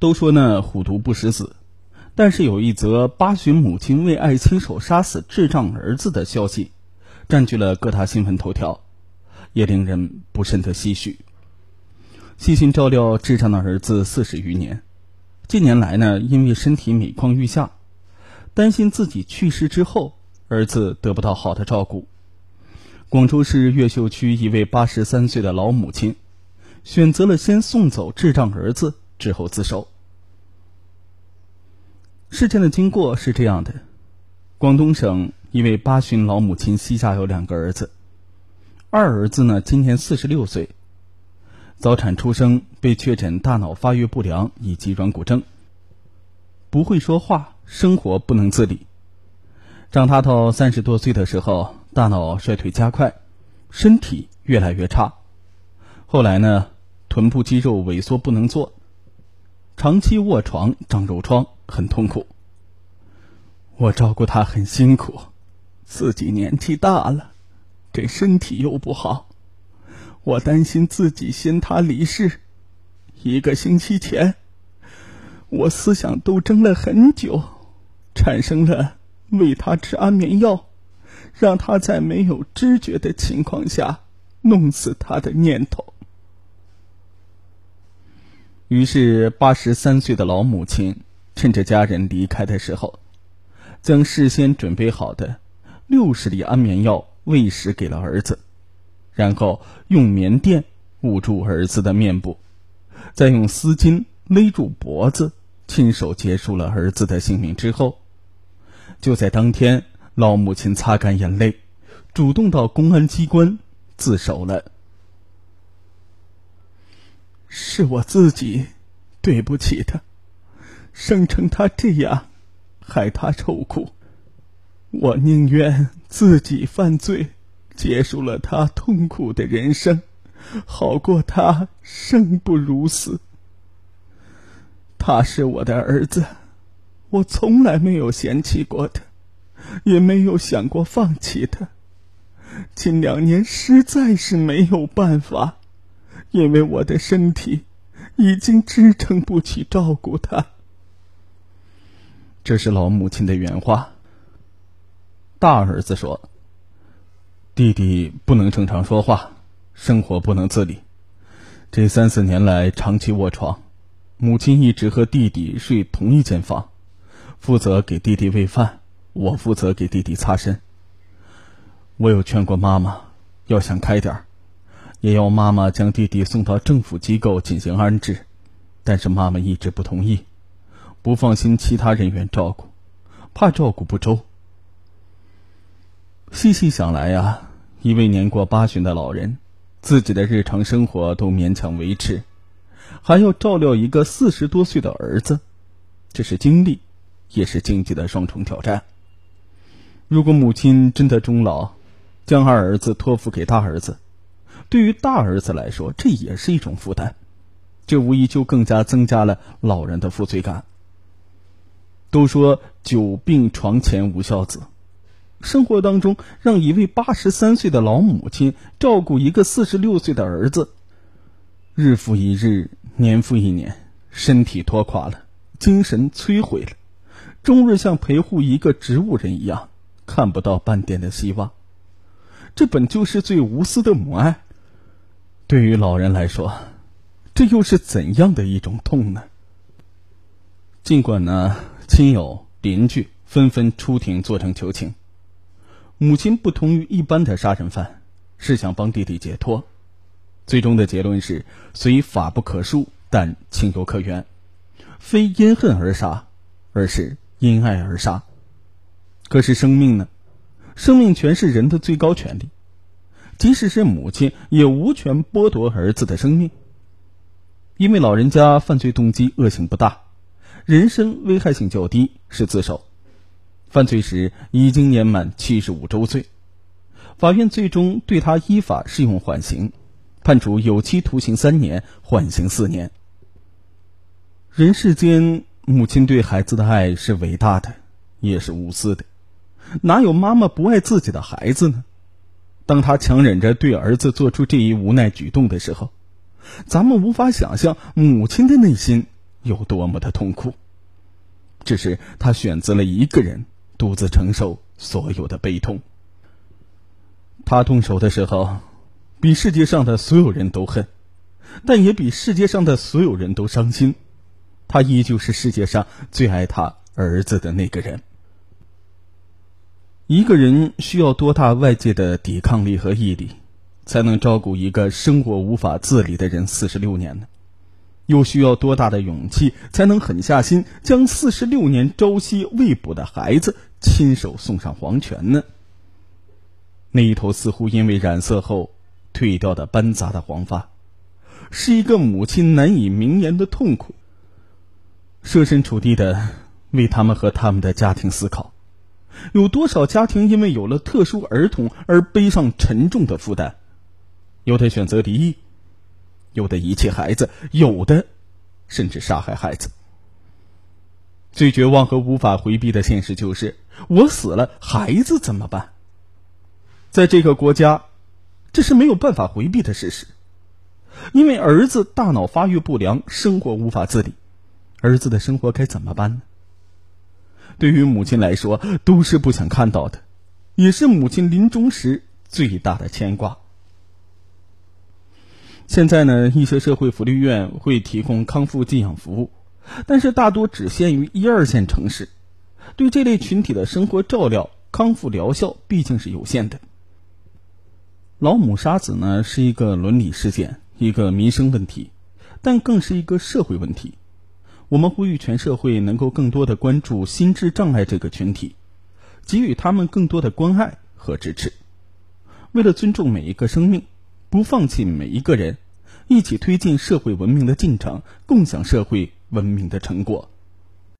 都说呢，虎毒不食子，但是有一则八旬母亲为爱亲手杀死智障儿子的消息，占据了各大新闻头条，也令人不甚的唏嘘。细心照料智障的儿子四十余年，近年来呢，因为身体每况愈下，担心自己去世之后儿子得不到好的照顾。广州市越秀区一位八十三岁的老母亲，选择了先送走智障儿子，之后自首。事件的经过是这样的：广东省一位八旬老母亲膝下有两个儿子，二儿子呢今年四十六岁，早产出生，被确诊大脑发育不良以及软骨症，不会说话，生活不能自理。长大到三十多岁的时候。大脑衰退加快，身体越来越差。后来呢，臀部肌肉萎缩不能坐，长期卧床长褥疮，很痛苦。我照顾他很辛苦，自己年纪大了，这身体又不好，我担心自己先他离世。一个星期前，我思想斗争了很久，产生了喂他吃安眠药。让他在没有知觉的情况下弄死他的念头。于是，八十三岁的老母亲趁着家人离开的时候，将事先准备好的六十粒安眠药喂食给了儿子，然后用棉垫捂住儿子的面部，再用丝巾勒住脖子，亲手结束了儿子的性命之后，就在当天。老母亲擦干眼泪，主动到公安机关自首了。是我自己对不起他，生成他这样，害他受苦。我宁愿自己犯罪，结束了他痛苦的人生，好过他生不如死。他是我的儿子，我从来没有嫌弃过他。也没有想过放弃他。近两年实在是没有办法，因为我的身体已经支撑不起照顾他。这是老母亲的原话。大儿子说：“弟弟不能正常说话，生活不能自理，这三四年来长期卧床，母亲一直和弟弟睡同一间房，负责给弟弟喂饭。”我负责给弟弟擦身。我有劝过妈妈，要想开点儿，也要妈妈将弟弟送到政府机构进行安置，但是妈妈一直不同意，不放心其他人员照顾，怕照顾不周。细细想来呀，一位年过八旬的老人，自己的日常生活都勉强维持，还要照料一个四十多岁的儿子，这是精力，也是经济的双重挑战。如果母亲真的终老，将二儿子托付给大儿子，对于大儿子来说，这也是一种负担，这无疑就更加增加了老人的负罪感。都说久病床前无孝子，生活当中让一位八十三岁的老母亲照顾一个四十六岁的儿子，日复一日，年复一年，身体拖垮了，精神摧毁了，终日像陪护一个植物人一样。看不到半点的希望，这本就是最无私的母爱。对于老人来说，这又是怎样的一种痛呢？尽管呢，亲友邻居纷纷出庭作证求情，母亲不同于一般的杀人犯，是想帮弟弟解脱。最终的结论是：虽法不可恕，但情有可原，非因恨而杀，而是因爱而杀。可是生命呢？生命权是人的最高权利，即使是母亲也无权剥夺儿子的生命。因为老人家犯罪动机恶性不大，人身危害性较低，是自首。犯罪时已经年满七十五周岁，法院最终对他依法适用缓刑，判处有期徒刑三年，缓刑四年。人世间，母亲对孩子的爱是伟大的，也是无私的。哪有妈妈不爱自己的孩子呢？当他强忍着对儿子做出这一无奈举动的时候，咱们无法想象母亲的内心有多么的痛苦。只是他选择了一个人独自承受所有的悲痛。他动手的时候，比世界上的所有人都恨，但也比世界上的所有人都伤心。他依旧是世界上最爱他儿子的那个人。一个人需要多大外界的抵抗力和毅力，才能照顾一个生活无法自理的人四十六年呢？又需要多大的勇气，才能狠下心将四十六年朝夕未卜的孩子亲手送上黄泉呢？那一头似乎因为染色后褪掉的斑杂的黄发，是一个母亲难以名言的痛苦。设身处地的为他们和他们的家庭思考，有多少家庭因为有了特殊儿童而背上沉重的负担？有的选择离异。有的遗弃孩子，有的甚至杀害孩子。最绝望和无法回避的现实就是：我死了，孩子怎么办？在这个国家，这是没有办法回避的事实。因为儿子大脑发育不良，生活无法自理，儿子的生活该怎么办呢？对于母亲来说，都是不想看到的，也是母亲临终时最大的牵挂。现在呢，一些社会福利院会提供康复寄养服务，但是大多只限于一二线城市，对这类群体的生活照料、康复疗效毕竟是有限的。老母杀子呢，是一个伦理事件，一个民生问题，但更是一个社会问题。我们呼吁全社会能够更多的关注心智障碍这个群体，给予他们更多的关爱和支持。为了尊重每一个生命。不放弃每一个人，一起推进社会文明的进程，共享社会文明的成果。